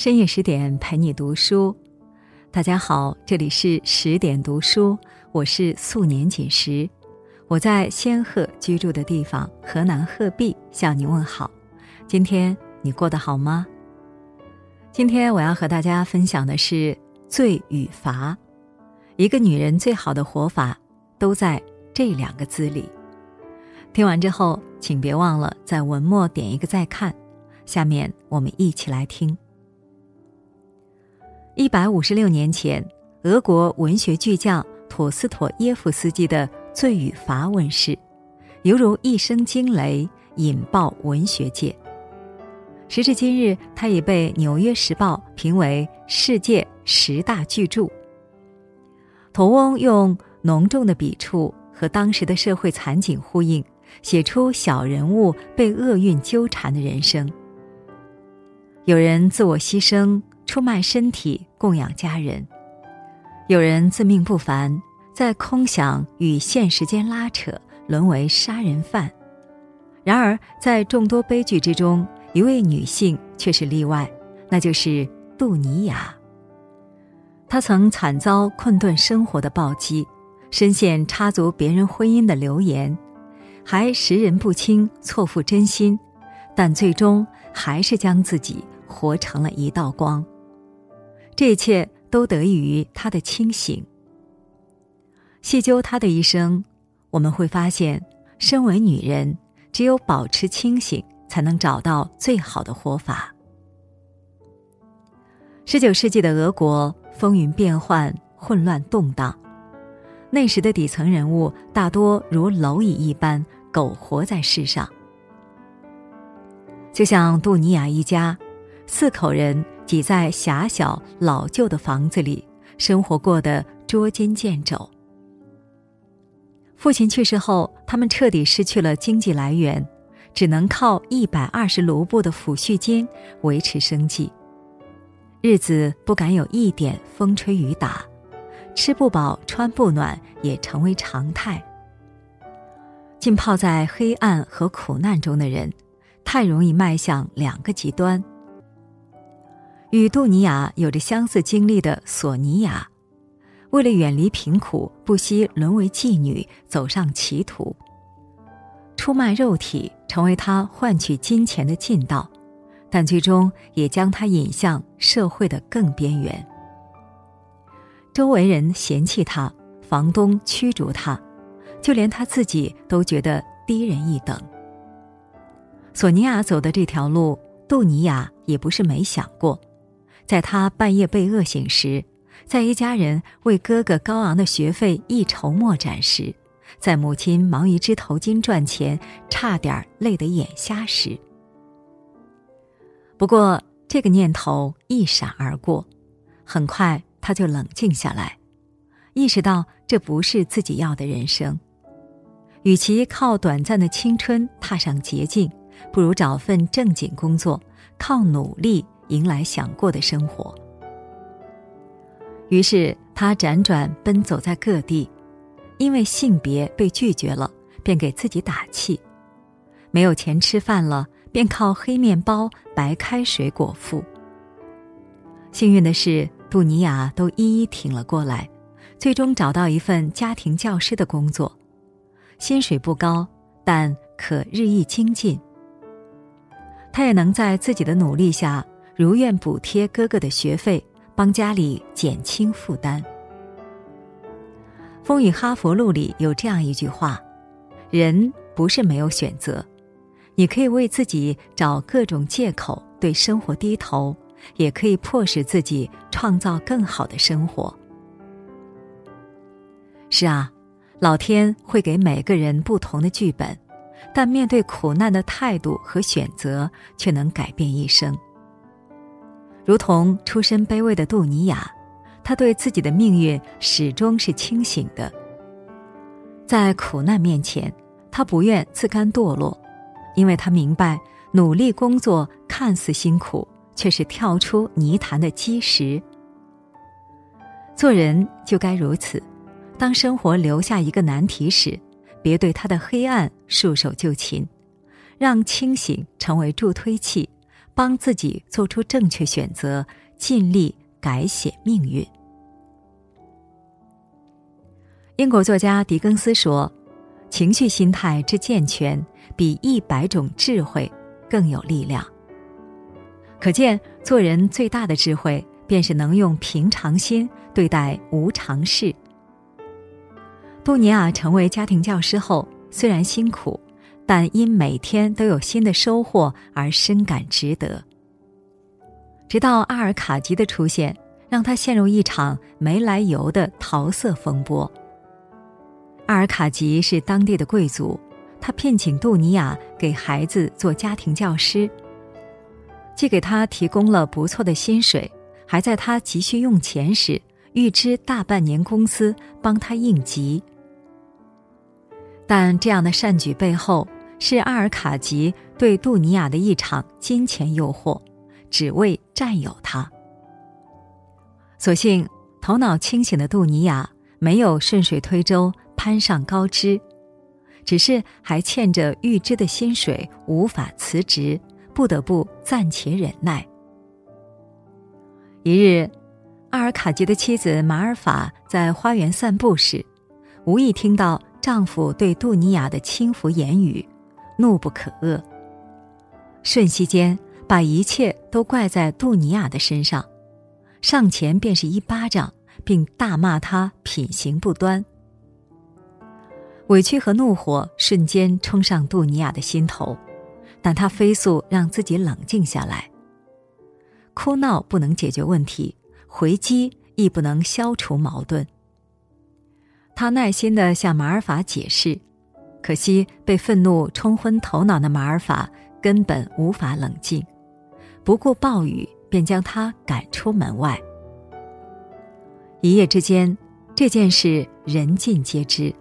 深夜十点陪你读书，大家好，这里是十点读书，我是素年锦时，我在仙鹤居住的地方河南鹤壁向你问好。今天你过得好吗？今天我要和大家分享的是罪与罚，一个女人最好的活法都在这两个字里。听完之后，请别忘了在文末点一个再看。下面我们一起来听。一百五十六年前，俄国文学巨匠陀思妥耶夫斯基的《罪与罚》问世，犹如一声惊雷，引爆文学界。时至今日，他已被《纽约时报》评为世界十大巨著。陀翁用浓重的笔触和当时的社会惨景呼应，写出小人物被厄运纠缠的人生。有人自我牺牲，出卖身体供养家人；有人自命不凡，在空想与现实间拉扯，沦为杀人犯。然而，在众多悲剧之中，一位女性却是例外，那就是杜尼亚。她曾惨遭困顿生活的暴击，深陷插足别人婚姻的流言，还识人不清，错付真心，但最终还是将自己。活成了一道光。这一切都得益于她的清醒。细究她的一生，我们会发现，身为女人，只有保持清醒，才能找到最好的活法。十九世纪的俄国风云变幻，混乱动荡，那时的底层人物大多如蝼蚁一般苟活在世上，就像杜尼亚一家。四口人挤在狭小老旧的房子里，生活过得捉襟见肘。父亲去世后，他们彻底失去了经济来源，只能靠一百二十卢布的抚恤金维持生计。日子不敢有一点风吹雨打，吃不饱穿不暖也成为常态。浸泡在黑暗和苦难中的人，太容易迈向两个极端。与杜尼亚有着相似经历的索尼娅，为了远离贫苦，不惜沦为妓女，走上歧途。出卖肉体成为她换取金钱的近道，但最终也将她引向社会的更边缘。周围人嫌弃她，房东驱逐她，就连她自己都觉得低人一等。索尼娅走的这条路，杜尼亚也不是没想过。在他半夜被饿醒时，在一家人为哥哥高昂的学费一筹莫展时，在母亲忙于织头巾赚钱，差点累得眼瞎时，不过这个念头一闪而过，很快他就冷静下来，意识到这不是自己要的人生。与其靠短暂的青春踏上捷径，不如找份正经工作，靠努力。迎来想过的生活。于是他辗转奔走在各地，因为性别被拒绝了，便给自己打气；没有钱吃饭了，便靠黑面包、白开水果腹。幸运的是，杜尼亚都一一挺了过来，最终找到一份家庭教师的工作，薪水不高，但可日益精进。他也能在自己的努力下。如愿补贴哥哥的学费，帮家里减轻负担。《风雨哈佛路》里有这样一句话：“人不是没有选择，你可以为自己找各种借口对生活低头，也可以迫使自己创造更好的生活。”是啊，老天会给每个人不同的剧本，但面对苦难的态度和选择却能改变一生。如同出身卑微的杜尼亚，他对自己的命运始终是清醒的。在苦难面前，他不愿自甘堕落，因为他明白，努力工作看似辛苦，却是跳出泥潭的基石。做人就该如此，当生活留下一个难题时，别对他的黑暗束手就擒，让清醒成为助推器。帮自己做出正确选择，尽力改写命运。英国作家狄更斯说：“情绪心态之健全，比一百种智慧更有力量。”可见，做人最大的智慧，便是能用平常心对待无常事。杜尼亚成为家庭教师后，虽然辛苦。但因每天都有新的收获而深感值得。直到阿尔卡吉的出现，让他陷入一场没来由的桃色风波。阿尔卡吉是当地的贵族，他聘请杜尼亚给孩子做家庭教师，既给他提供了不错的薪水，还在他急需用钱时预支大半年工资帮他应急。但这样的善举背后，是阿尔卡吉对杜尼亚的一场金钱诱惑，只为占有他。所幸头脑清醒的杜尼亚没有顺水推舟攀上高枝，只是还欠着预支的薪水，无法辞职，不得不暂且忍耐。一日，阿尔卡吉的妻子马尔法在花园散步时，无意听到丈夫对杜尼亚的轻浮言语。怒不可遏，瞬息间把一切都怪在杜尼亚的身上，上前便是一巴掌，并大骂他品行不端。委屈和怒火瞬间冲上杜尼亚的心头，但他飞速让自己冷静下来。哭闹不能解决问题，回击亦不能消除矛盾。他耐心的向马尔法解释。可惜被愤怒冲昏头脑的马尔法根本无法冷静，不顾暴雨便将他赶出门外。一夜之间，这件事人尽皆知，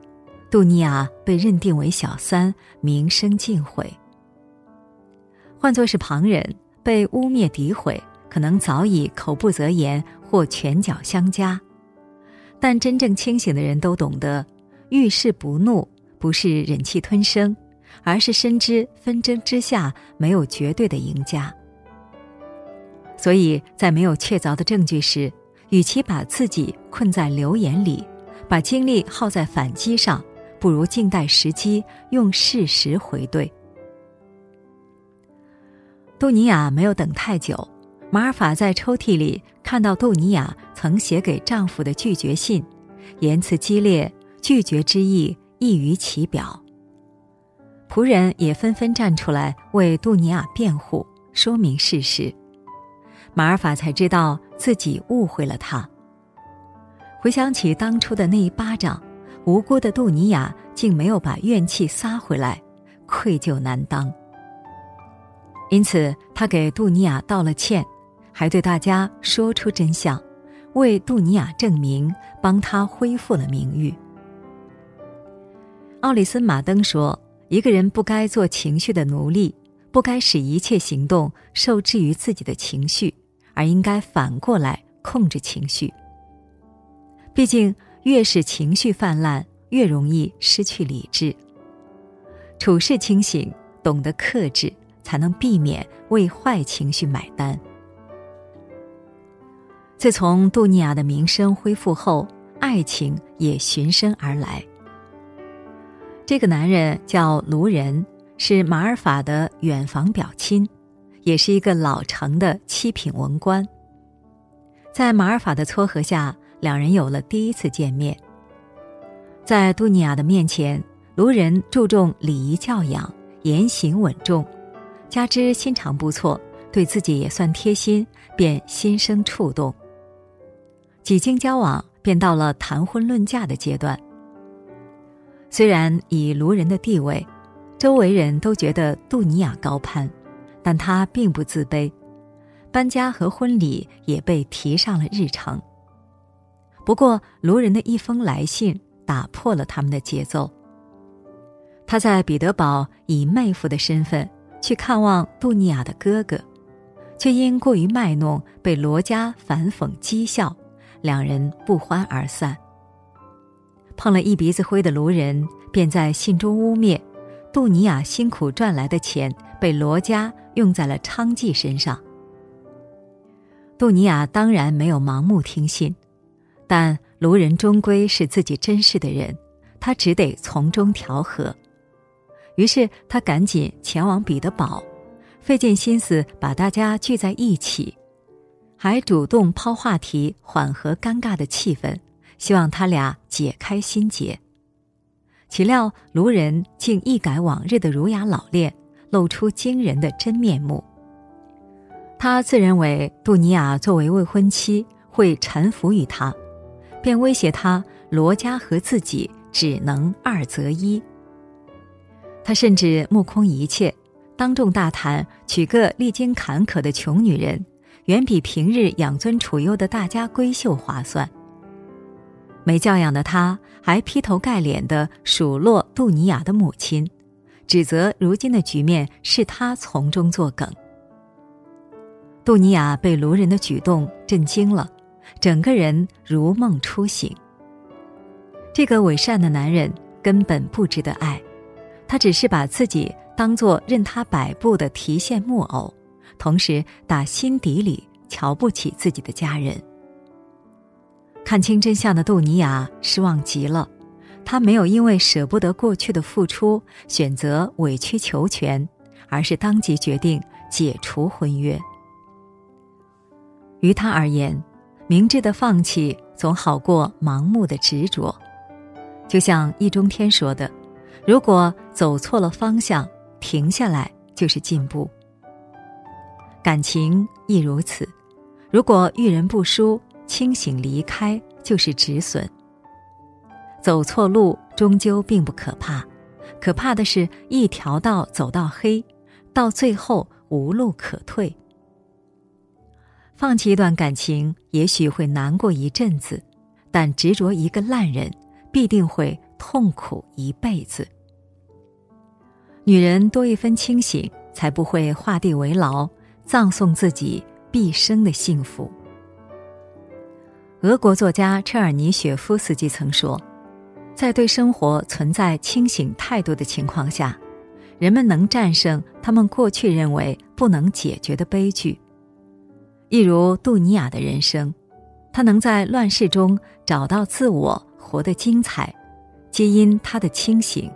杜尼亚被认定为小三，名声尽毁。换作是旁人，被污蔑诋毁，可能早已口不择言或拳脚相加，但真正清醒的人都懂得，遇事不怒。不是忍气吞声，而是深知纷争之下没有绝对的赢家。所以在没有确凿的证据时，与其把自己困在流言里，把精力耗在反击上，不如静待时机，用事实回怼。杜尼亚没有等太久，马尔法在抽屉里看到杜尼亚曾写给丈夫的拒绝信，言辞激烈，拒绝之意。溢于其表。仆人也纷纷站出来为杜尼亚辩护，说明事实。马尔法才知道自己误会了他。回想起当初的那一巴掌，无辜的杜尼亚竟没有把怨气撒回来，愧疚难当。因此，他给杜尼亚道了歉，还对大家说出真相，为杜尼亚证明，帮他恢复了名誉。奥里森·马登说：“一个人不该做情绪的奴隶，不该使一切行动受制于自己的情绪，而应该反过来控制情绪。毕竟，越是情绪泛滥，越容易失去理智。处事清醒，懂得克制，才能避免为坏情绪买单。”自从杜尼亚的名声恢复后，爱情也循声而来。这个男人叫卢仁，是马尔法的远房表亲，也是一个老成的七品文官。在马尔法的撮合下，两人有了第一次见面。在杜尼亚的面前，卢仁注重礼仪教养，言行稳重，加之心肠不错，对自己也算贴心，便心生触动。几经交往，便到了谈婚论嫁的阶段。虽然以卢人的地位，周围人都觉得杜尼亚高攀，但他并不自卑，搬家和婚礼也被提上了日程。不过，卢人的一封来信打破了他们的节奏。他在彼得堡以妹夫的身份去看望杜尼亚的哥哥，却因过于卖弄被罗家反讽讥笑，两人不欢而散。碰了一鼻子灰的卢人，便在信中污蔑杜尼亚辛苦赚来的钱被罗家用在了娼妓身上。杜尼亚当然没有盲目听信，但卢人终归是自己珍视的人，他只得从中调和。于是他赶紧前往彼得堡，费尽心思把大家聚在一起，还主动抛话题缓和尴尬的气氛，希望他俩解开心结。岂料卢人竟一改往日的儒雅老练，露出惊人的真面目。他自认为杜尼亚作为未婚妻会臣服于他，便威胁他罗家和自己只能二择一。他甚至目空一切，当众大谈娶个历经坎坷的穷女人，远比平日养尊处优的大家闺秀划算。没教养的他，还劈头盖脸的数落杜尼亚的母亲，指责如今的局面是他从中作梗。杜尼亚被卢人的举动震惊了，整个人如梦初醒。这个伪善的男人根本不值得爱。他只是把自己当做任他摆布的提线木偶，同时打心底里瞧不起自己的家人。看清真相的杜尼亚失望极了，他没有因为舍不得过去的付出选择委曲求全，而是当即决定解除婚约。于他而言，明智的放弃总好过盲目的执着，就像易中天说的。如果走错了方向，停下来就是进步。感情亦如此，如果遇人不淑，清醒离开就是止损。走错路终究并不可怕，可怕的是一条道走到黑，到最后无路可退。放弃一段感情也许会难过一阵子，但执着一个烂人，必定会。痛苦一辈子。女人多一分清醒，才不会画地为牢，葬送自己毕生的幸福。俄国作家车尔尼雪夫斯基曾说，在对生活存在清醒态度的情况下，人们能战胜他们过去认为不能解决的悲剧。一如杜尼亚的人生，他能在乱世中找到自我，活得精彩。皆因他的清醒。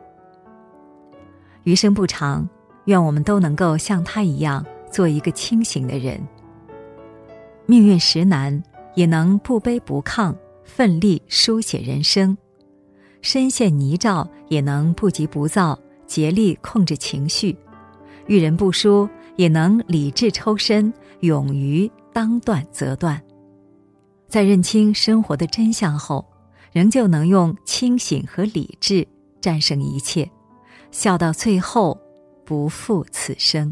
余生不长，愿我们都能够像他一样，做一个清醒的人。命运实难，也能不卑不亢，奋力书写人生；深陷泥沼，也能不急不躁，竭力控制情绪；遇人不淑，也能理智抽身，勇于当断则断。在认清生活的真相后。仍旧能用清醒和理智战胜一切，笑到最后，不负此生。